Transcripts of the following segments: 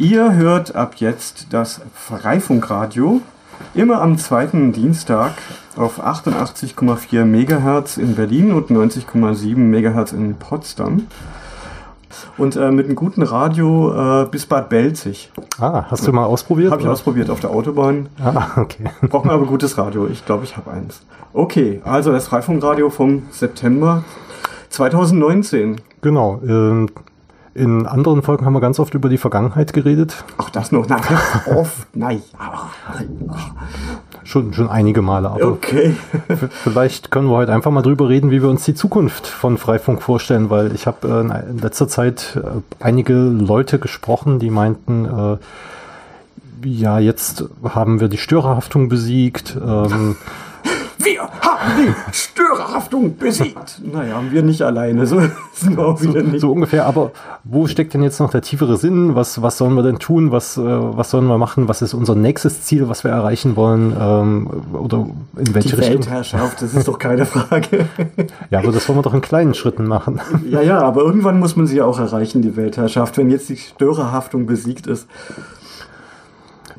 Ihr hört ab jetzt das Freifunkradio immer am zweiten Dienstag auf 88,4 MHz in Berlin und 90,7 MHz in Potsdam. Und äh, mit einem guten Radio äh, bis Bad Belzig. Ah, hast du mal ausprobiert? Habe ich ausprobiert auf der Autobahn. Ah, okay. Braucht man aber gutes Radio. Ich glaube, ich habe eins. Okay, also das Freifunkradio vom September 2019. Genau. ähm, in anderen Folgen haben wir ganz oft über die Vergangenheit geredet. Ach, das noch. Nein, oft. Nein. Schon, schon einige Male. Aber Okay. vielleicht können wir heute einfach mal drüber reden, wie wir uns die Zukunft von Freifunk vorstellen, weil ich habe äh, in letzter Zeit äh, einige Leute gesprochen, die meinten, äh, ja, jetzt haben wir die Störerhaftung besiegt. Ähm, haben die Störerhaftung besiegt. Naja, haben wir nicht alleine. So nicht. so ungefähr, aber wo steckt denn jetzt noch der tiefere Sinn? Was, was sollen wir denn tun? Was, äh, was sollen wir machen? Was ist unser nächstes Ziel, was wir erreichen wollen? Ähm, oder in welche Die Richtung? Weltherrschaft, das ist doch keine Frage. Ja, aber das wollen wir doch in kleinen Schritten machen. Ja, ja, aber irgendwann muss man sie ja auch erreichen, die Weltherrschaft, wenn jetzt die Störerhaftung besiegt ist.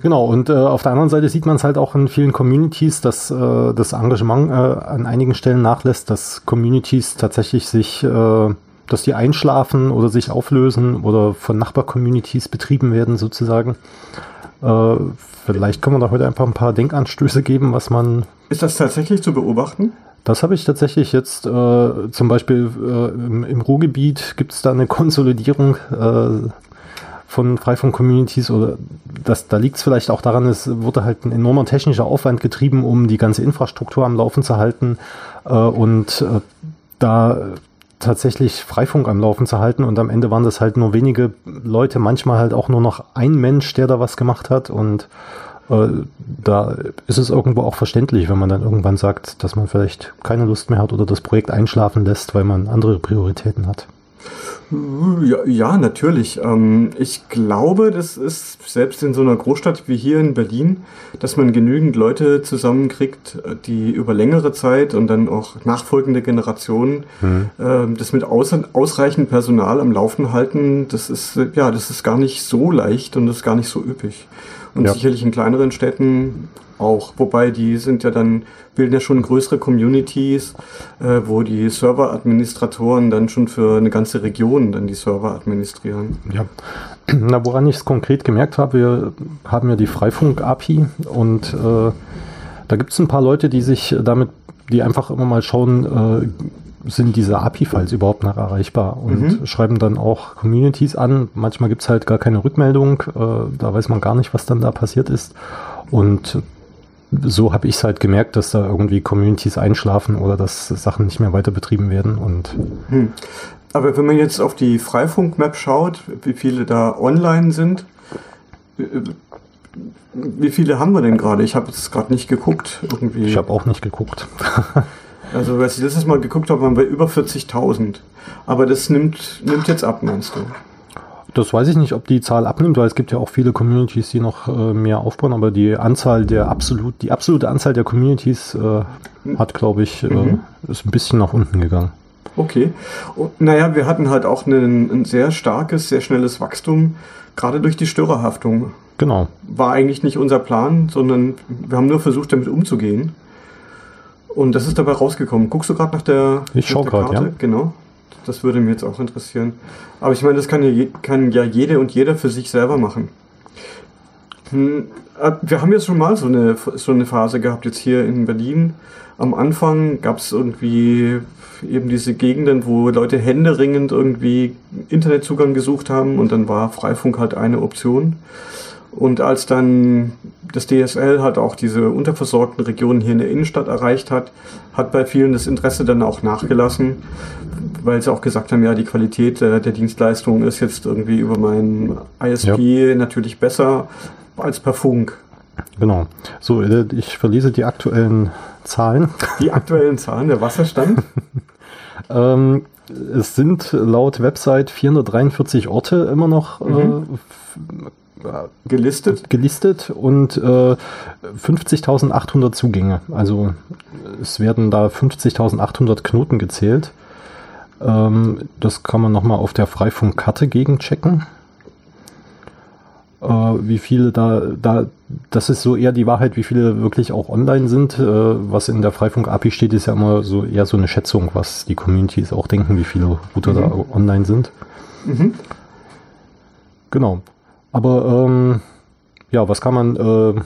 Genau, und äh, auf der anderen Seite sieht man es halt auch in vielen Communities, dass äh, das Engagement äh, an einigen Stellen nachlässt, dass Communities tatsächlich sich, äh, dass die einschlafen oder sich auflösen oder von Nachbarcommunities betrieben werden sozusagen. Äh, vielleicht können wir da heute einfach ein paar Denkanstöße geben, was man Ist das tatsächlich zu beobachten? das habe ich tatsächlich jetzt äh, zum Beispiel äh, im, im Ruhrgebiet gibt es da eine Konsolidierung äh, von Freifunk-Communities oder das, da liegt es vielleicht auch daran, es wurde halt ein enormer technischer Aufwand getrieben, um die ganze Infrastruktur am Laufen zu halten äh, und äh, da tatsächlich Freifunk am Laufen zu halten und am Ende waren das halt nur wenige Leute, manchmal halt auch nur noch ein Mensch, der da was gemacht hat und äh, da ist es irgendwo auch verständlich, wenn man dann irgendwann sagt, dass man vielleicht keine Lust mehr hat oder das Projekt einschlafen lässt, weil man andere Prioritäten hat. Ja, ja natürlich. Ähm, ich glaube, das ist selbst in so einer Großstadt wie hier in Berlin, dass man genügend Leute zusammenkriegt, äh, die über längere Zeit und dann auch nachfolgende Generationen ähm, das mit aus, ausreichend Personal am Laufen halten. Das ist äh, ja, das ist gar nicht so leicht und das ist gar nicht so üppig. Und Ja. sicherlich in kleineren Städten auch. Wobei die sind ja dann, bilden ja schon größere Communities, äh, wo die Serveradministratoren dann schon für eine ganze Region dann die Server administrieren. Ja. Na, woran ich es konkret gemerkt habe, wir haben ja die Freifunk-API und äh, da gibt es ein paar Leute, die sich damit, die einfach immer mal schauen, äh, sind diese API-Files überhaupt noch erreichbar und schreiben dann auch Communities an. Manchmal gibt es halt gar keine Rückmeldung, äh, da weiß man gar nicht, was dann da passiert ist. Und so habe ich es halt gemerkt, dass da irgendwie Communities einschlafen oder dass Sachen nicht mehr weiter betrieben werden. Und Aber wenn man jetzt auf die Freifunk-Map schaut, wie viele da online sind, äh, wie viele haben wir denn gerade? Ich habe jetzt gerade nicht geguckt. Irgendwie. ich habe auch nicht geguckt. Also, als ich letztes Mal geguckt habe, waren wir über 40.000. Aber das nimmt, nimmt jetzt ab, meinst du? Das weiß ich nicht, ob die Zahl abnimmt, weil es gibt ja auch viele Communities, die noch äh, mehr aufbauen, aber die Anzahl der absolut, die absolute Anzahl der Communities äh, hat, glaube ich, äh, ist ein bisschen nach unten gegangen. Okay. Und, naja, wir hatten halt auch einen, ein sehr starkes, sehr schnelles Wachstum, gerade durch die Störerhaftung. Genau. War eigentlich nicht unser Plan, sondern wir haben nur versucht, damit umzugehen. Und das ist dabei rausgekommen. Guckst du gerade nach der, Ich schau nach der Karte? ja. Genau. Das würde mir jetzt auch interessieren. Aber ich meine, das kann ja, kann ja jede und jeder für sich selber machen. Hm, äh, Wir haben jetzt schon mal so eine, so eine Phase gehabt, jetzt hier in Berlin. Am Anfang gab es irgendwie eben diese Gegenden, wo Leute händeringend irgendwie Internetzugang gesucht haben und dann war Freifunk halt eine Option. Und als dann das DSL halt auch diese unterversorgten Regionen hier in der Innenstadt erreicht hat, hat bei vielen das Interesse dann auch nachgelassen, weil sie auch gesagt haben, ja, die Qualität äh, der Dienstleistung ist jetzt irgendwie über meinen ISP natürlich besser als per Funk. Genau. So, äh, ich verlese die aktuellen Zahlen. Die aktuellen Zahlen, der Wasserstand. Ähm, es sind laut Website 443 Orte immer noch äh, gelistet. gelistet und äh, 50.800 Zugänge. Also es werden da 50.800 Knoten gezählt. Ähm, das kann man nochmal auf der Freifunkkarte gegenchecken. äh, wie viele da, da, das ist so eher die Wahrheit, wie viele wirklich auch online sind. Äh, was in der Freifunk-API steht, ist ja immer so eher so eine Schätzung, was die Communities auch denken, wie viele Router mhm. da online sind. Mhm. Genau. Aber ähm, ja, was kann man, äh,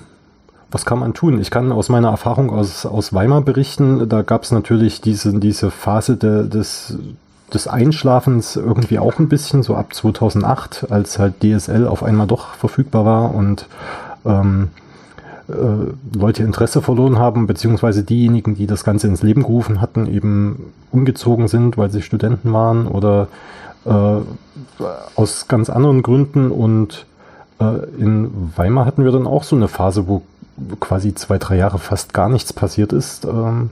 was kann man tun? Ich kann aus meiner Erfahrung aus, aus Weimar berichten, da gab es natürlich diese, diese Phase de, des, des Einschlafens irgendwie auch ein bisschen, so ab 2008, als halt DSL auf einmal doch verfügbar war und ähm, äh, Leute Interesse verloren haben, beziehungsweise diejenigen, die das Ganze ins Leben gerufen hatten, eben umgezogen sind, weil sie Studenten waren oder äh, aus ganz anderen Gründen und äh, in Weimar hatten wir dann auch so eine Phase, wo quasi zwei, drei Jahre fast gar nichts passiert ist. Ähm,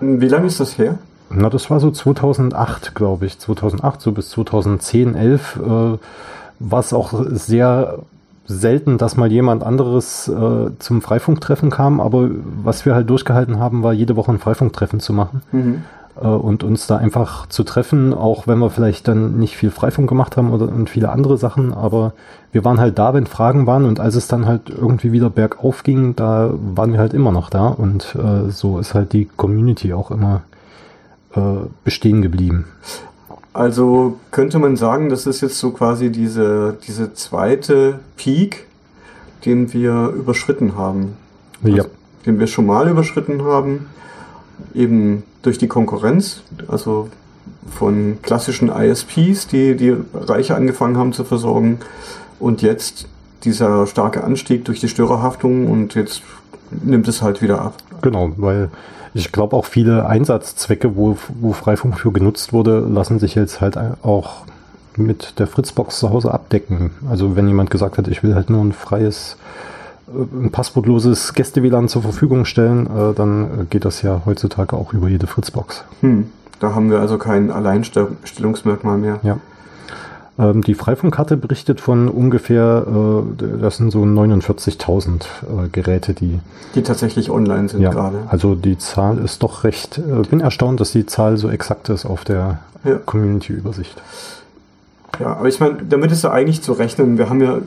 Wie lange ist das her? Na, das war so 2008, glaube ich. 2008, so bis 2010, 11 äh, war es auch sehr selten, dass mal jemand anderes äh, zum Freifunktreffen kam, aber was wir halt durchgehalten haben, war jede Woche ein Freifunktreffen zu machen. Mhm. Äh, und uns da einfach zu treffen, auch wenn wir vielleicht dann nicht viel Freifunk gemacht haben oder und viele andere Sachen, aber wir waren halt da, wenn Fragen waren. Und als es dann halt irgendwie wieder bergauf ging, da waren wir halt immer noch da. Und äh, so ist halt die Community auch immer bestehen geblieben. Also könnte man sagen, das ist jetzt so quasi diese, diese zweite Peak, den wir überschritten haben. Also, ja. Den wir schon mal überschritten haben. Eben durch die Konkurrenz, also von klassischen ISPs, die die Reiche angefangen haben zu versorgen und jetzt dieser starke Anstieg durch die Störerhaftung und jetzt nimmt es halt wieder ab. Genau, weil ich glaube auch viele Einsatzzwecke, wo, wo Freifunk für genutzt wurde, lassen sich jetzt halt auch mit der Fritzbox zu Hause abdecken. Also wenn jemand gesagt hat, ich will halt nur ein freies ein passwortloses Gäste-WLAN zur Verfügung stellen, äh, dann geht das ja heutzutage auch über jede Fritzbox. Hm. Da haben wir also kein Alleinstellungsmerkmal mehr. Ja. Ähm, die Freifunkkarte berichtet von ungefähr, äh, das sind so 49.000 äh, Geräte, die. Die tatsächlich online sind ja, gerade. Also die Zahl ist doch recht. Äh, bin erstaunt, dass die Zahl so exakt ist auf der ja. Community-Übersicht. Ja, aber ich meine, damit ist ja eigentlich zu rechnen. Wir haben ja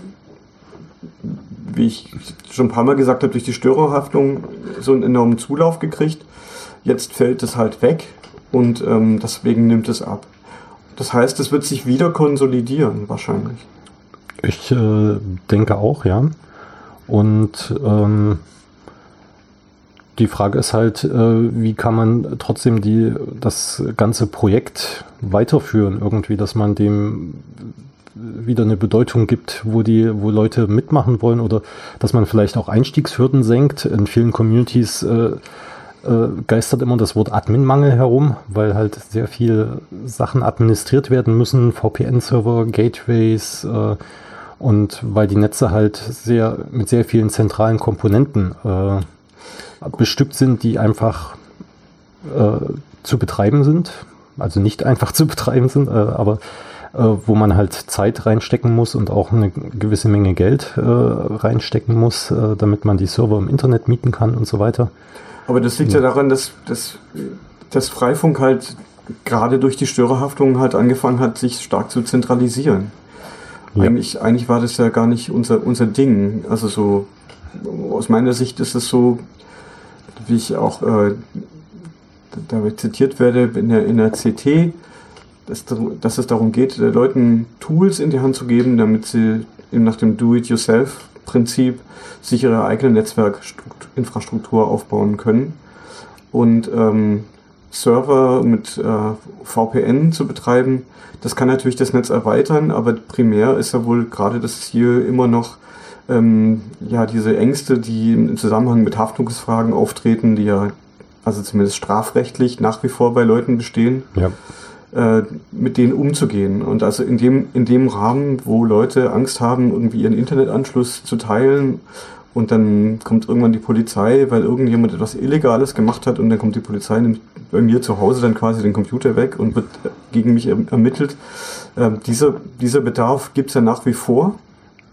wie ich schon ein paar Mal gesagt habe, durch die Störerhaftung so einen enormen Zulauf gekriegt. Jetzt fällt es halt weg und ähm, deswegen nimmt es ab. Das heißt, es wird sich wieder konsolidieren, wahrscheinlich. Ich äh, denke auch, ja. Und ähm, die Frage ist halt, äh, wie kann man trotzdem die, das ganze Projekt weiterführen, irgendwie, dass man dem wieder eine Bedeutung gibt, wo die, wo Leute mitmachen wollen oder dass man vielleicht auch Einstiegshürden senkt. In vielen Communities äh, äh, geistert immer das Wort Admin-Mangel herum, weil halt sehr viel Sachen administriert werden müssen, VPN-Server, Gateways äh, und weil die Netze halt sehr mit sehr vielen zentralen Komponenten äh, bestückt sind, die einfach äh, zu betreiben sind. Also nicht einfach zu betreiben sind, äh, aber wo man halt Zeit reinstecken muss und auch eine gewisse Menge Geld reinstecken muss, damit man die Server im Internet mieten kann und so weiter. Aber das liegt ja daran, dass, dass, dass Freifunk halt gerade durch die Störerhaftung halt angefangen hat, sich stark zu zentralisieren. Ja. Eigentlich, eigentlich war das ja gar nicht unser, unser Ding. Also so, aus meiner Sicht ist es so, wie ich auch äh, da zitiert werde in der, in der CT, dass, dass es darum geht, äh, Leuten Tools in die Hand zu geben, damit sie nach dem Do-it-yourself-Prinzip sich ihre eigene Netzwerkinfrastruktur aufbauen können. Und ähm, Server mit äh, VPN zu betreiben, das kann natürlich das Netz erweitern, aber primär ist ja wohl gerade das Ziel immer noch, ähm, ja, diese Ängste, die im Zusammenhang mit Haftungsfragen auftreten, die ja also zumindest strafrechtlich nach wie vor bei Leuten bestehen. Ja äh, mit denen umzugehen. Und also in dem, in dem Rahmen, wo Leute Angst haben, irgendwie ihren Internetanschluss zu teilen und dann kommt irgendwann die Polizei, weil irgendjemand etwas Illegales gemacht hat und dann kommt die Polizei, nimmt bei mir zu Hause dann quasi den Computer weg und wird gegen mich ermittelt. Äh, dieser, dieser Bedarf gibt es ja nach wie vor.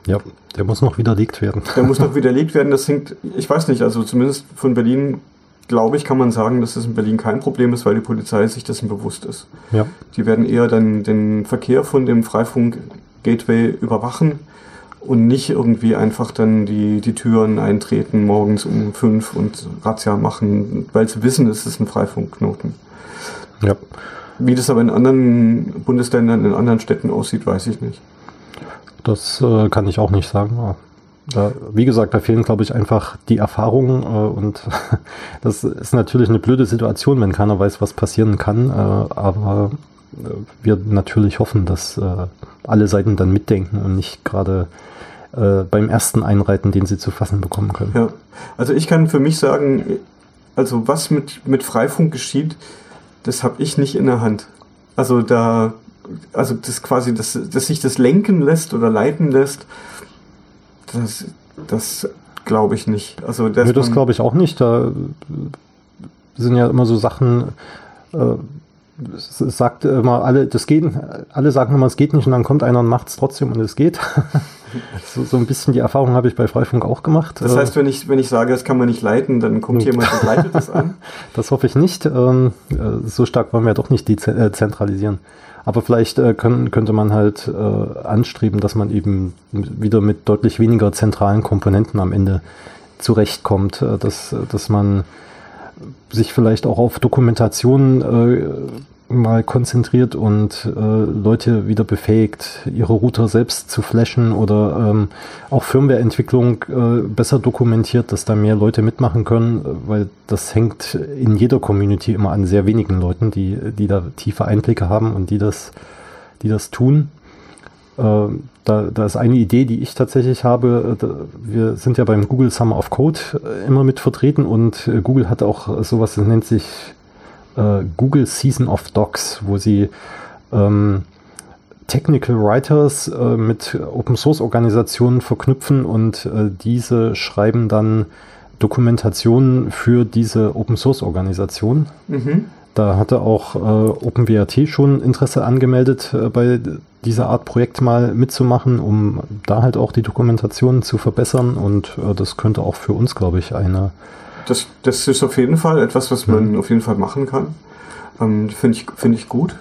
Ja, der muss noch widerlegt werden. Der muss noch widerlegt werden. Das hängt, ich weiß nicht, also zumindest von Berlin glaube ich, kann man sagen, dass das in Berlin kein Problem ist, weil die Polizei sich dessen bewusst ist. Ja. Die werden eher dann den Verkehr von dem Freifunk-Gateway überwachen und nicht irgendwie einfach dann die, die Türen eintreten morgens um fünf und Razzia machen, weil sie wissen, es ist ein Freifunkknoten. Ja. Wie das aber in anderen Bundesländern, in anderen Städten aussieht, weiß ich nicht. Das äh, kann ich auch nicht sagen. Wie gesagt, da fehlen, glaube ich, einfach die Erfahrungen äh, und das ist natürlich eine blöde Situation, wenn keiner weiß, was passieren kann. Äh, aber äh, wir natürlich hoffen, dass alle Seiten dann mitdenken und nicht gerade beim ersten Einreiten, den sie zu fassen bekommen können. Ja, also ich kann für mich sagen, also was mit, mit Freifunk geschieht, das habe ich nicht in der Hand. Also da, also das quasi, dass, dass sich das lenken lässt oder leiten lässt, das, das glaube ich nicht. Also das, das glaube ich auch nicht. Da sind ja immer so Sachen, äh, es sagt immer alle, das geht, alle sagen immer, es geht nicht und dann kommt einer und macht es trotzdem und es geht. so, so ein bisschen die Erfahrung habe ich bei Freifunk auch gemacht. Das heißt, wenn ich, wenn ich sage, das kann man nicht leiten, dann kommt jemand und leitet das an? Das hoffe ich nicht. Ähm, äh, so stark wollen wir doch nicht dezentralisieren. Aber vielleicht äh, können, könnte man halt äh, anstreben, dass man eben wieder mit deutlich weniger zentralen Komponenten am Ende zurechtkommt, äh, dass, dass man sich vielleicht auch auf Dokumentation äh, mal konzentriert und äh, Leute wieder befähigt, ihre Router selbst zu flashen oder ähm, auch Firmwareentwicklung äh, besser dokumentiert, dass da mehr Leute mitmachen können, weil das hängt in jeder Community immer an sehr wenigen Leuten, die, die da tiefe Einblicke haben und die das, die das tun. Äh, da, da ist eine Idee, die ich tatsächlich habe. Äh, wir sind ja beim Google Summer of Code äh, immer mit vertreten und äh, Google hat auch sowas, das nennt sich äh, Google Season of Docs, wo sie ähm, Technical Writers äh, mit Open Source Organisationen verknüpfen und äh, diese schreiben dann Dokumentationen für diese Open Source Organisation. Mhm. Da hatte auch äh, OpenWrt schon Interesse angemeldet, äh, bei dieser Art Projekt mal mitzumachen, um da halt auch die Dokumentation zu verbessern. Und äh, das könnte auch für uns, glaube ich, eine das, das ist auf jeden Fall etwas, was man mhm. auf jeden Fall machen kann. Ähm, Finde ich, find ich gut.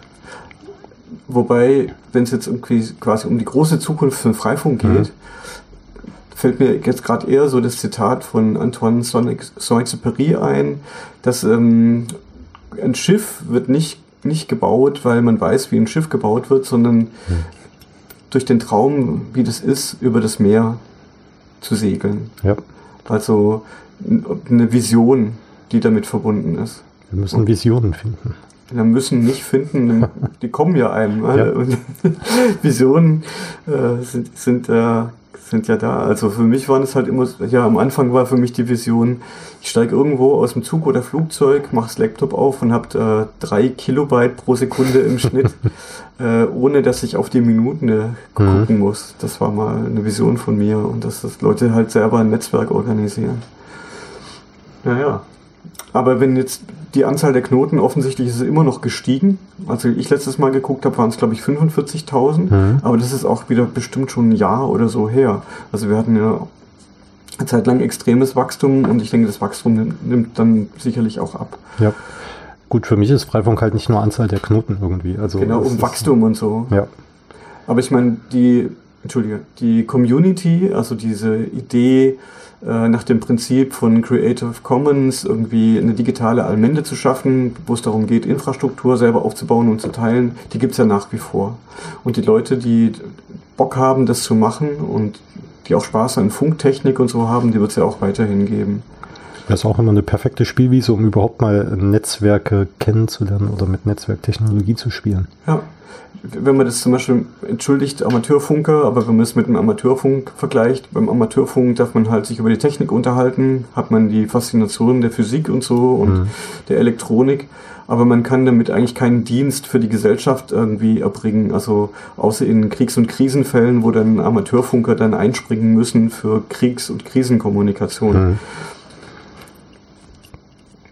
Wobei, wenn es jetzt irgendwie quasi um die große Zukunft von Freifunk mhm. geht, mhm. fällt mir jetzt gerade eher so das Zitat von Antoine Saint-Exupéry ein, dass ähm, ein Schiff wird nicht, nicht gebaut, weil man weiß, wie ein Schiff gebaut wird, sondern mhm. durch den Traum, wie das ist, über das Meer zu segeln. Ja. Also eine Vision, die damit verbunden ist. Wir müssen und Visionen finden. Wir müssen nicht finden, die kommen ja einem. Ja. Und Visionen äh, sind, sind, äh, sind ja da. Also für mich waren es halt immer, ja, am Anfang war für mich die Vision, ich steige irgendwo aus dem Zug oder Flugzeug, mache das Laptop auf und habe äh, drei Kilobyte pro Sekunde im Schnitt, äh, ohne dass ich auf die Minuten äh, gucken mhm. muss. Das war mal eine Vision von mir und dass das Leute halt selber ein Netzwerk organisieren. Naja. Aber wenn jetzt die Anzahl der Knoten, offensichtlich ist es immer noch gestiegen. Also ich letztes Mal geguckt habe, waren es glaube ich 45.000. Mhm. Aber das ist auch wieder bestimmt schon ein Jahr oder so her. Also wir hatten ja eine Zeit lang extremes Wachstum und ich denke, das Wachstum nimmt, nimmt dann sicherlich auch ab. Ja. Gut, für mich ist Freifunk halt nicht nur Anzahl der Knoten irgendwie. Also genau, um Wachstum und so. Ja. Aber ich meine, die, Entschuldige, die Community, also diese Idee, äh, nach dem Prinzip von Creative Commons irgendwie eine digitale Allmende zu schaffen, wo es darum geht, Infrastruktur selber aufzubauen und zu teilen, die gibt es ja nach wie vor. Und die Leute, die Bock haben, das zu machen und die auch Spaß an Funktechnik und so haben, die wird es ja auch weiterhin geben. Das ist auch immer eine perfekte Spielwiese, um überhaupt mal Netzwerke kennenzulernen oder mit Netzwerktechnologie zu spielen. Ja, wenn man das zum Beispiel entschuldigt Amateurfunker, aber wenn man es mit einem Amateurfunk vergleicht, beim Amateurfunk darf man halt sich über die Technik unterhalten, hat man die Faszination der Physik und so und mhm. der Elektronik, aber man kann damit eigentlich keinen Dienst für die Gesellschaft irgendwie erbringen, also außer in Kriegs- und Krisenfällen, wo dann Amateurfunker dann einspringen müssen für Kriegs- und Krisenkommunikation. Mhm.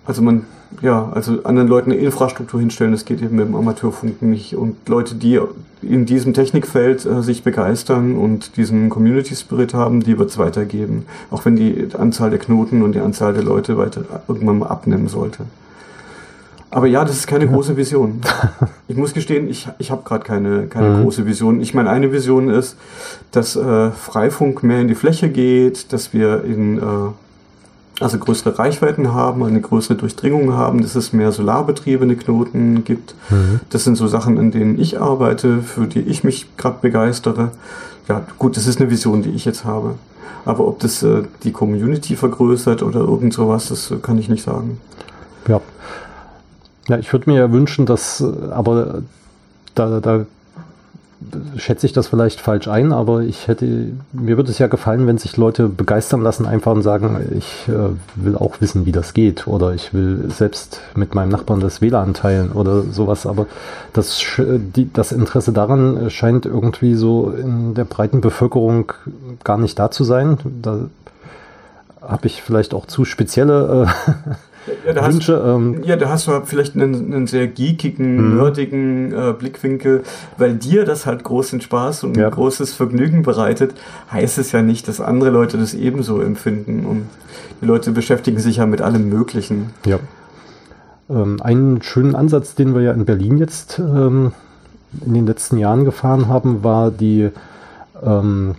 Also man ja, also anderen Leuten eine Infrastruktur hinstellen, das geht eben mit dem Amateurfunk nicht. Und Leute, die in diesem Technikfeld äh, sich begeistern und diesen Community Spirit haben, die wird es weitergeben. Auch wenn die Anzahl der Knoten und die Anzahl der Leute weiter irgendwann mal abnehmen sollte. Aber ja, das ist keine große Vision. Ich muss gestehen, ich, ich habe gerade keine, keine mhm. große Vision. Ich meine, eine Vision ist, dass äh, Freifunk mehr in die Fläche geht, dass wir in äh, also größere Reichweiten haben, eine größere Durchdringung haben, dass es mehr solarbetriebene Knoten gibt. Mhm. Das sind so Sachen, an denen ich arbeite, für die ich mich gerade begeistere. Ja, gut, das ist eine Vision, die ich jetzt habe. Aber ob das äh, die Community vergrößert oder irgend sowas, das äh, kann ich nicht sagen. Ja. Ja, ich würde mir ja wünschen, dass, äh, aber da, da schätze ich das vielleicht falsch ein, aber ich hätte, mir würde es ja gefallen, wenn sich Leute begeistern lassen, einfach und sagen, ich äh, will auch wissen, wie das geht oder ich will selbst mit meinem Nachbarn das WLAN teilen oder sowas, aber das, die, das Interesse daran scheint irgendwie so in der breiten Bevölkerung gar nicht da zu sein. Da habe ich vielleicht auch zu spezielle äh, ja, da Wünsche. Hast, ähm, ja, da hast du vielleicht einen, einen sehr geekigen, mhm. nerdigen äh, Blickwinkel, weil dir das halt großen Spaß und ja. großes Vergnügen bereitet, heißt es ja nicht, dass andere Leute das ebenso empfinden. Und die Leute beschäftigen sich ja mit allem Möglichen. Ja. Ähm, einen schönen Ansatz, den wir ja in Berlin jetzt ähm, in den letzten Jahren gefahren haben, war die ähm,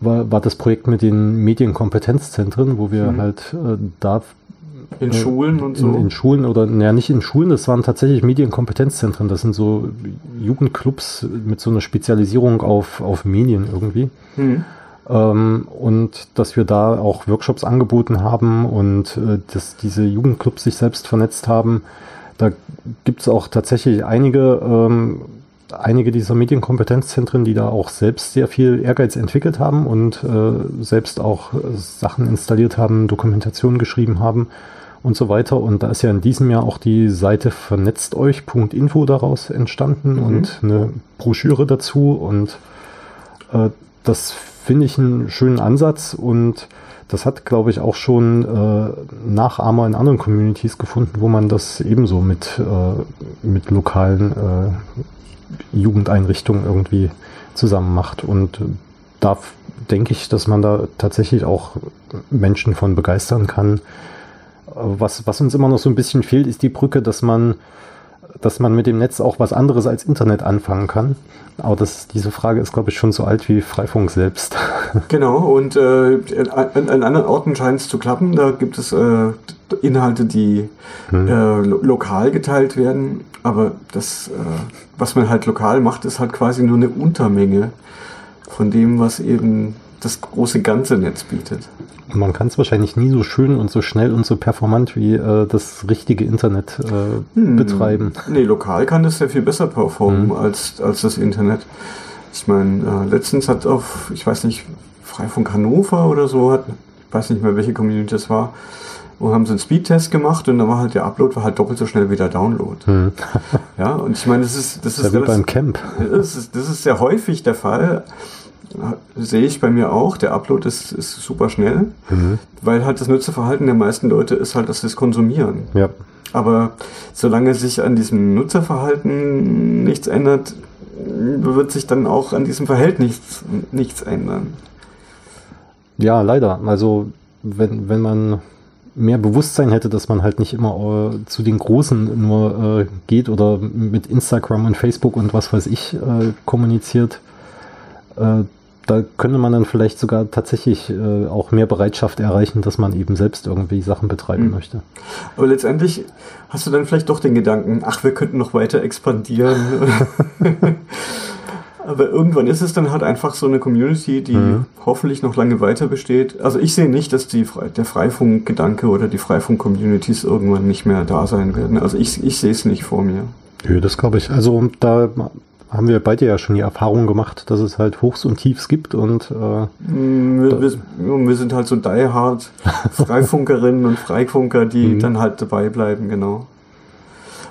war, war das Projekt mit den Medienkompetenzzentren, wo wir mhm. halt äh, da in äh, Schulen und so? In, in Schulen oder, naja, nicht in Schulen, das waren tatsächlich Medienkompetenzzentren. Das sind so Jugendclubs mit so einer Spezialisierung auf, auf Medien irgendwie. Hm. Ähm, und dass wir da auch Workshops angeboten haben und äh, dass diese Jugendclubs sich selbst vernetzt haben. Da gibt es auch tatsächlich einige, ähm, einige dieser Medienkompetenzzentren, die da auch selbst sehr viel Ehrgeiz entwickelt haben und äh, selbst auch Sachen installiert haben, Dokumentationen geschrieben haben und so weiter. Und da ist ja in diesem Jahr auch die Seite vernetzteuch.info daraus entstanden mhm. und eine Broschüre dazu. Und äh, das finde ich einen schönen Ansatz und das hat, glaube ich, auch schon äh, Nachahmer in anderen Communities gefunden, wo man das ebenso mit, äh, mit lokalen äh, Jugendeinrichtungen irgendwie zusammen macht. Und da denke ich, dass man da tatsächlich auch Menschen von begeistern kann, was, was uns immer noch so ein bisschen fehlt, ist die Brücke, dass man, dass man mit dem Netz auch was anderes als Internet anfangen kann. Aber das, diese Frage ist, glaube ich, schon so alt wie Freifunk selbst. Genau, und äh, an, an, anderen Orten scheint es zu klappen. Da gibt es äh, Inhalte, die hm. äh, lo lokal geteilt werden. Aber das, äh, was man halt lokal macht, ist halt quasi nur eine Untermenge von dem, was eben das große ganze Netz bietet. Man kann es wahrscheinlich nie so schön und so schnell und so performant wie äh, das richtige Internet äh, hm. betreiben. Nee, lokal kann das sehr viel besser performen hm. als, als das Internet. Ich meine, äh, letztens hat auf, ich weiß nicht, Freifunk Hannover oder so, hat, ich weiß nicht mehr, welche Community das war, wo haben sie einen Speedtest gemacht und dann war halt der Upload war halt doppelt so schnell wie der Download. Hm. ja, und ich meine, das ist, das ist, wie beim Camp. Das ist, das ist sehr häufig der Fall sehe ich bei mir auch. Der Upload ist, ist super schnell, mhm. weil halt das Nutzerverhalten der meisten Leute ist halt, dass sie es konsumieren. Ja. Aber solange sich an diesem Nutzerverhalten nichts ändert, wird sich dann auch an diesem Verhältnis nichts ändern. Ja, leider. Also wenn, wenn man mehr Bewusstsein hätte, dass man halt nicht immer äh, zu den Großen nur äh, geht oder mit Instagram und Facebook und was weiß ich äh, kommuniziert, äh, da könnte man dann vielleicht sogar tatsächlich äh, auch mehr Bereitschaft erreichen, dass man eben selbst irgendwie Sachen betreiben mhm. möchte. Aber letztendlich hast du dann vielleicht doch den Gedanken, ach, wir könnten noch weiter expandieren. Aber irgendwann ist es dann halt einfach so eine Community, die mhm. hoffentlich noch lange weiter besteht. Also ich sehe nicht, dass die, der Freifunk-Gedanke oder die Freifunk-Communities irgendwann nicht mehr da sein werden. Also ich, ich sehe es nicht vor mir. Nö, das glaube ich. Also da haben wir beide ja schon die Erfahrung gemacht, dass es halt Hochs und Tiefs gibt und äh, mm, wir, wir, wir, sind halt so die hard Freifunkerinnen und Freifunker, die mhm. dann halt dabei bleiben, genau.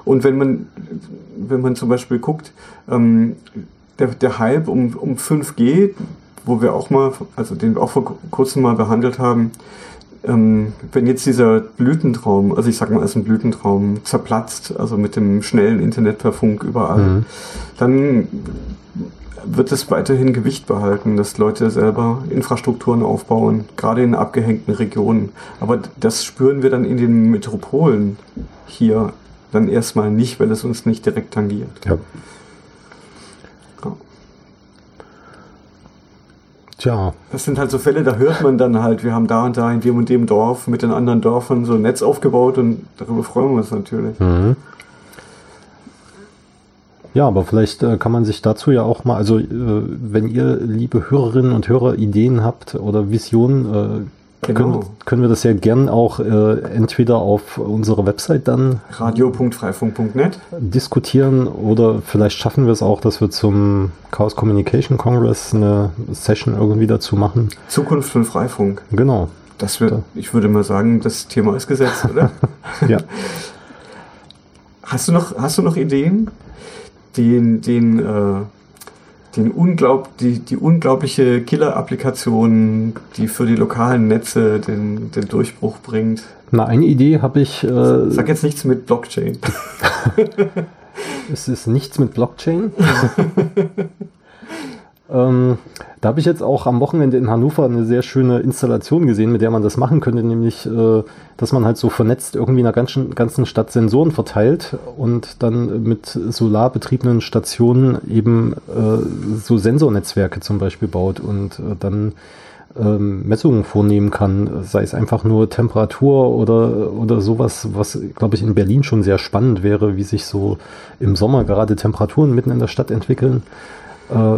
Und wenn man, wenn man zum Beispiel guckt, ähm, der, der Hype um, um 5G, wo wir auch mal, also den wir auch vor kurzem mal behandelt haben, ähm, wenn jetzt dieser Blütentraum, also ich sag mal, als ein Blütentraum zerplatzt, also mit dem schnellen Internet per Funk überall, mhm. dann wird es weiterhin Gewicht behalten, dass Leute selber Infrastrukturen aufbauen, gerade in abgehängten Regionen. Aber das spüren wir dann in den Metropolen hier dann erstmal nicht, weil es uns nicht direkt tangiert. Ja. Tja. Das sind halt so Fälle, da hört man dann halt, wir haben da und da in dem und dem Dorf mit den anderen Dörfern so ein Netz aufgebaut und darüber freuen wir uns natürlich. Mhm. Ja, aber vielleicht äh, kann man sich dazu ja auch mal, also äh, wenn ihr, liebe Hörerinnen und Hörer, Ideen habt oder Visionen, äh, genau. können, können, wir das ja gern auch äh, entweder auf unserer Website dann radio.freifunk.net diskutieren oder vielleicht schaffen wir es auch, dass wir zum Chaos Communication Congress eine Session irgendwie dazu machen. Zukunft von Freifunk. Genau. Das wird, ich würde mal sagen, das Thema ist gesetzt, oder? ja. Hast du noch, hast du noch Ideen? den, den, äh, den unglaub, die, die unglaubliche Killer-Applikation, die für die lokalen Netze den, den Durchbruch bringt. Na, eine Idee habe ich. Äh, Sag jetzt nichts mit Blockchain. es ist nichts mit Blockchain. Ähm, da habe ich jetzt auch am Wochenende in Hannover eine sehr schöne Installation gesehen, mit der man das machen könnte, nämlich, äh, dass man halt so vernetzt irgendwie in der ganzen, ganzen Stadt Sensoren verteilt und dann mit solarbetriebenen Stationen eben äh, so Sensornetzwerke zum Beispiel baut und äh, dann ähm, Messungen vornehmen kann, sei es einfach nur Temperatur oder, oder sowas, was, glaube ich, in Berlin schon sehr spannend wäre, wie sich so im Sommer gerade Temperaturen mitten in der Stadt entwickeln. Äh,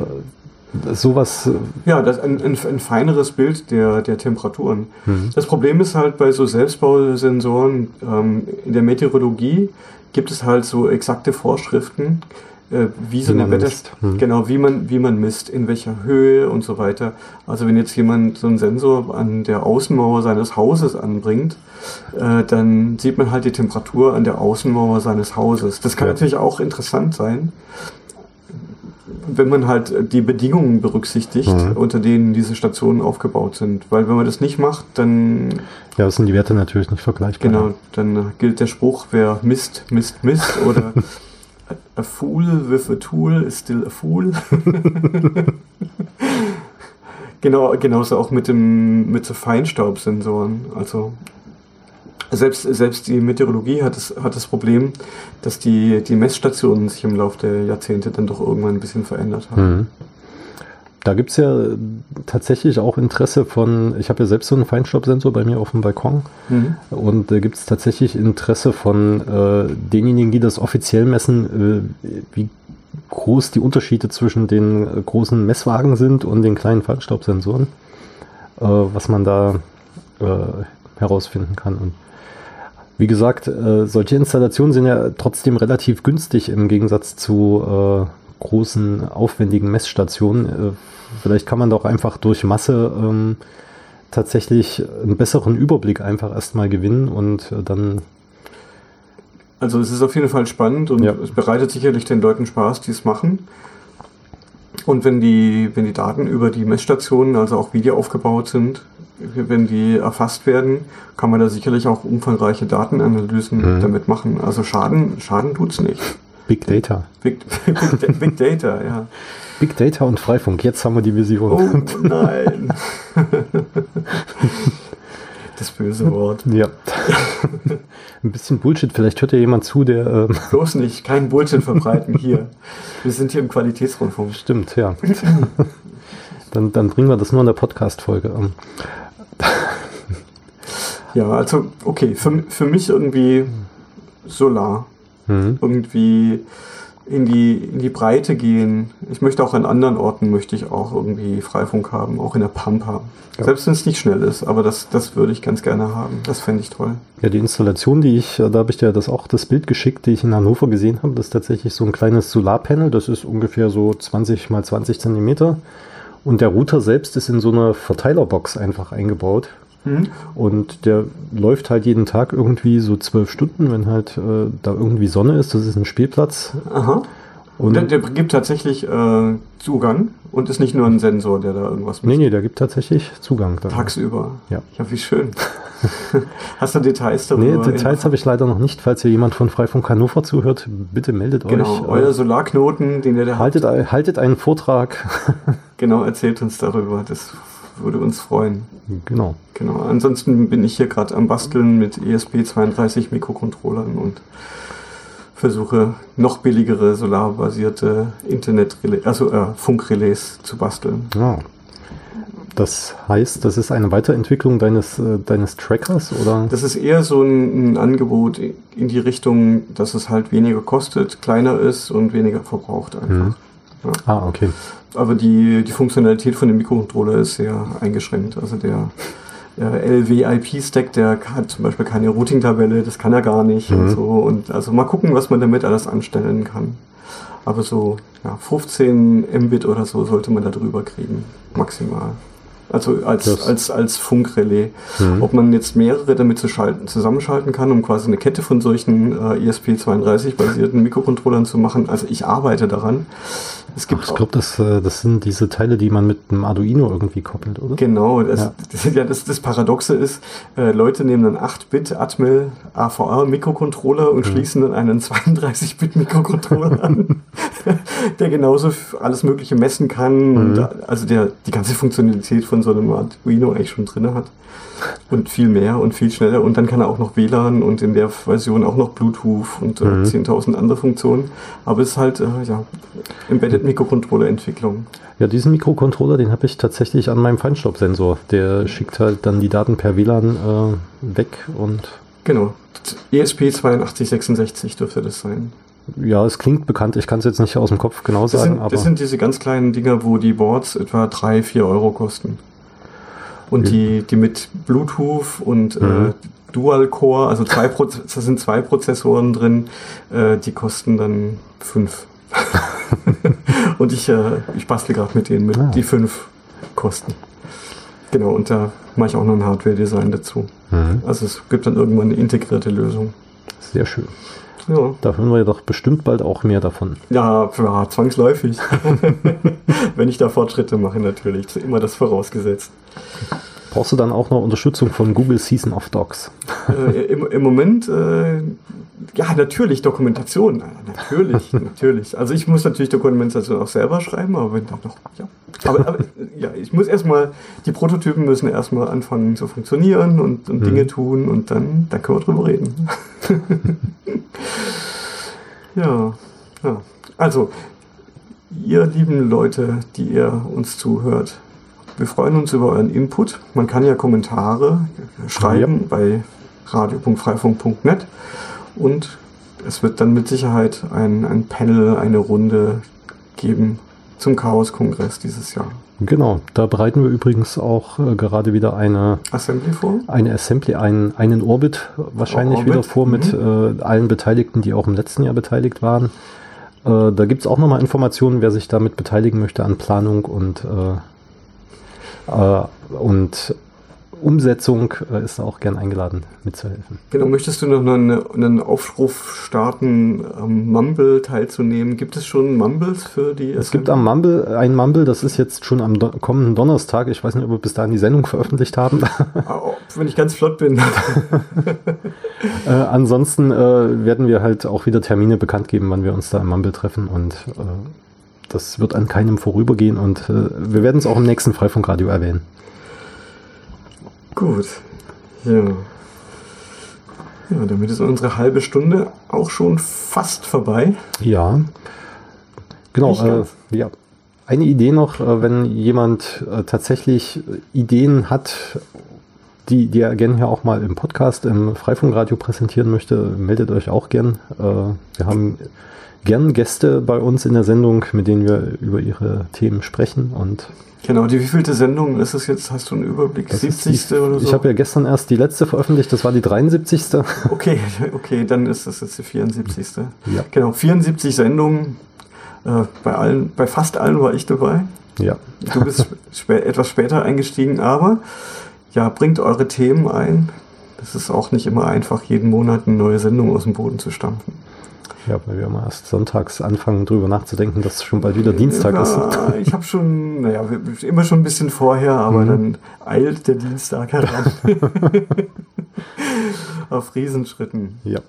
sowas. Äh, ja, das ein, ein, ein feineres Bild der, der Temperaturen. Mhm. Das Problem ist halt bei so Selbstbausensoren ähm, in der Meteorologie gibt es halt so exakte Vorschriften, äh, wie so wie eine Wetter mhm. genau wie man wie man misst, in welcher Höhe und so weiter. Also wenn jetzt jemand so einen Sensor an der Außenmauer seines Hauses anbringt, äh, dann sieht man halt die Temperatur an der Außenmauer seines Hauses. Das kann ja. natürlich auch interessant sein wenn man halt die Bedingungen berücksichtigt, mhm. unter denen diese Stationen aufgebaut sind. Weil wenn man das nicht macht, dann. Ja, sind die Werte natürlich nicht vergleichbar. Genau, dann gilt der Spruch, wer misst, misst, misst oder a fool with a tool is still a fool. genau, genauso auch mit dem mit so Feinstaubsensoren. Also selbst, selbst die Meteorologie hat das, hat das Problem, dass die, die Messstationen sich im Laufe der Jahrzehnte dann doch irgendwann ein bisschen verändert haben. Mhm. Da gibt es ja tatsächlich auch Interesse von, ich habe ja selbst so einen Feinstaubsensor bei mir auf dem Balkon mhm. und da gibt es tatsächlich Interesse von äh, denjenigen, die das offiziell messen, äh, wie groß die Unterschiede zwischen den äh, großen Messwagen sind und den kleinen Feinstaubsensoren, äh, was man da äh, herausfinden kann. Und wie gesagt, äh, solche Installationen sind ja trotzdem relativ günstig im Gegensatz zu äh, großen, aufwendigen Messstationen. Äh, vielleicht kann man doch einfach durch Masse ähm, tatsächlich einen besseren Überblick einfach erstmal gewinnen und äh, dann. Also es ist auf jeden Fall spannend und ja. es bereitet sicherlich den Leuten Spaß, die es machen. Und wenn die, wenn die Daten über die Messstationen, also auch Video aufgebaut sind, wenn die erfasst werden, kann man da sicherlich auch umfangreiche Datenanalysen mhm. damit machen. Also Schaden, Schaden tut's nicht. Big Data. Big, Big, Big, Data, ja. Big Data und Freifunk, jetzt haben wir die Vision. Oh nein. Das böse Wort. Ja. Ein bisschen Bullshit, vielleicht hört ja jemand zu, der. Ähm Bloß nicht, kein Bullshit verbreiten hier. Wir sind hier im Qualitätsrundfunk. Stimmt, ja. Dann, dann bringen wir das nur in der Podcast-Folge. Ja, also, okay, für, für mich irgendwie Solar. Mhm. Irgendwie in die, in die Breite gehen. Ich möchte auch an anderen Orten möchte ich auch irgendwie Freifunk haben, auch in der Pampa. Ja. Selbst wenn es nicht schnell ist, aber das, das würde ich ganz gerne haben. Das fände ich toll. Ja, die Installation, die ich, da habe ich dir das auch das Bild geschickt, die ich in Hannover gesehen habe, das ist tatsächlich so ein kleines Solarpanel, das ist ungefähr so 20 mal 20 Zentimeter. Und der Router selbst ist in so eine Verteilerbox einfach eingebaut. Mhm. Und der läuft halt jeden Tag irgendwie so zwölf Stunden, wenn halt äh, da irgendwie Sonne ist. Das ist ein Spielplatz. Aha. Und der, der gibt tatsächlich äh, Zugang und ist nicht nur ein Sensor, der da irgendwas macht. Nee, nee, der gibt tatsächlich Zugang. Dann. Tagsüber. Ja. Ja, wie schön. Hast du Details darüber? Nee, Details habe ich leider noch nicht. Falls hier jemand von Freifunk Hannover zuhört, bitte meldet genau, euch. Genau, euer Solarknoten, den ihr da haltet, habt. Haltet einen Vortrag. genau, erzählt uns darüber. Das würde uns freuen. Genau. Genau. Ansonsten bin ich hier gerade am Basteln mit ESP32 Mikrocontrollern und versuche, noch billigere solarbasierte Internet, also äh, Funkrelais zu basteln. Ja. Das heißt, das ist eine Weiterentwicklung deines, äh, deines Trackers oder? Das ist eher so ein, ein, Angebot in die Richtung, dass es halt weniger kostet, kleiner ist und weniger verbraucht einfach. Mhm. Ja. Ah, okay. Aber die, die Funktionalität von dem Mikrocontroller ist sehr eingeschränkt. Also der, der LWIP-Stack, der hat zum Beispiel keine Routing-Tabelle, das kann er gar nicht mhm. und so. Und also mal gucken, was man damit alles anstellen kann. Aber so ja, 15 Mbit oder so sollte man da drüber kriegen, maximal. Also als, als, als Funkrelais. Mhm. Ob man jetzt mehrere damit zu schalten, zusammenschalten kann, um quasi eine Kette von solchen äh, ESP32-basierten Mikrocontrollern zu machen. Also ich arbeite daran. Es gibt Ach, ich glaube, das, äh, das sind diese Teile, die man mit einem Arduino irgendwie koppelt, oder? Genau, das, ja. Das, ja, das, das Paradoxe ist, äh, Leute nehmen einen 8-Bit Atmel AVR Mikrocontroller und mhm. schließen dann einen 32-Bit Mikrocontroller an, der genauso alles Mögliche messen kann. Mhm. Und, also der die ganze Funktionalität von so einem Arduino eigentlich schon drin hat. Und viel mehr und viel schneller. Und dann kann er auch noch WLAN und in der Version auch noch Bluetooth und äh, mhm. 10.000 andere Funktionen. Aber es ist halt, äh, ja, Embedded Mikrocontroller-Entwicklung. Ja, diesen Mikrocontroller, den habe ich tatsächlich an meinem Feinstaubsensor. Der schickt halt dann die Daten per WLAN äh, weg und. Genau. ESP8266 dürfte das sein. Ja, es klingt bekannt. Ich kann es jetzt nicht aus dem Kopf genau das sagen. Sind, aber das sind diese ganz kleinen Dinger, wo die Boards etwa 3, 4 Euro kosten. Und die, die mit Bluetooth und äh, mhm. äh, Dual Core, also zwei Proze da sind zwei Prozessoren drin, äh, die kosten dann 5. und ich, äh, ich bastle gerade mit denen, mit ah. die 5 kosten. Genau, und da mache ich auch noch ein Hardware-Design dazu. Mhm. Also es gibt dann irgendwann eine integrierte Lösung. Sehr schön. Ja. Da hören wir doch bestimmt bald auch mehr davon. Ja, ja zwangsläufig. Wenn ich da Fortschritte mache, natürlich. Immer das vorausgesetzt. Brauchst du dann auch noch Unterstützung von Google Season of Docs? Äh, im, im, Moment, äh, ja, natürlich Dokumentation. Natürlich, natürlich. Also ich muss natürlich Dokumentation auch selber schreiben, aber wenn dann noch, ja. Aber, aber ja, ich muss erstmal, die Prototypen müssen erstmal anfangen zu funktionieren und, und mhm. Dinge tun und dann, dann können wir drüber reden. ja, ja. Also, ihr lieben Leute, die ihr uns zuhört, wir freuen uns über euren Input. Man kann ja Kommentare schreiben ja. bei radio.freifunk.net und es wird dann mit Sicherheit ein, ein Panel, eine Runde geben zum Chaos-Kongress dieses Jahr. Genau, da bereiten wir übrigens auch äh, gerade wieder eine Assembly vor. Eine Assembly, einen, einen Orbit wahrscheinlich Orbit. wieder vor mit mhm. äh, allen Beteiligten, die auch im letzten Jahr beteiligt waren. Äh, da gibt es auch nochmal Informationen, wer sich damit beteiligen möchte an Planung und äh, und Umsetzung äh, ist auch gern eingeladen mitzuhelfen. Genau, möchtest du noch einen, einen Aufruf starten, am Mumble teilzunehmen? Gibt es schon Mumbles für die? Es gibt am Mumble ein Mumble, das ist jetzt schon am kommenden Donnerstag. Ich weiß nicht, ob wir bis dahin die Sendung veröffentlicht haben. Ah, oh, wenn ich ganz flott bin. äh, ansonsten äh, werden wir halt auch wieder Termine bekannt geben, wann wir uns da im Mumble treffen und äh, das wird an keinem vorübergehen und äh, wir werden es auch im nächsten Freifunkradio erwähnen. Gut. Ja. Ja, damit ist unsere halbe Stunde auch schon fast vorbei. Ja. Genau. Äh, ja. Eine Idee noch, äh, wenn jemand äh, tatsächlich Ideen hat, die, die er gerne hier auch mal im Podcast, im Freifunkradio präsentieren möchte, meldet euch auch gern. Äh, wir haben gern Gäste bei uns in der Sendung, mit denen wir über ihre Themen sprechen und Genau, die wievielte Sendung ist es jetzt? Hast du einen Überblick? Das 70. Die, oder so? Ich habe ja gestern erst die letzte veröffentlicht, das war die 73. Okay, okay, dann ist das jetzt die 74. Ja. Genau, 74 Sendungen. Äh, bei allen, bei fast allen war ich dabei. Ja. Du bist spä etwas später eingestiegen, aber ja, bringt eure Themen ein. Das ist auch nicht immer einfach, jeden Monat eine neue Sendung aus dem Boden zu stampfen. Ja, weil wir mal erst sonntags anfangen, drüber nachzudenken, dass schon bald wieder Dienstag ja, ist. Ich habe schon, naja, immer schon ein bisschen vorher, aber mhm. dann eilt der Dienstag heran. Auf Riesenschritten. Ja.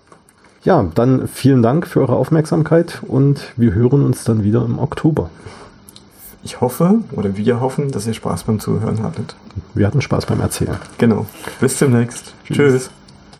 Ja, dann vielen Dank für eure Aufmerksamkeit und wir hören uns dann wieder im Oktober. Ich hoffe oder wir hoffen, dass ihr Spaß beim Zuhören hattet. Wir hatten Spaß beim Erzählen. Genau. Bis demnächst. Tschüss. Tschüss.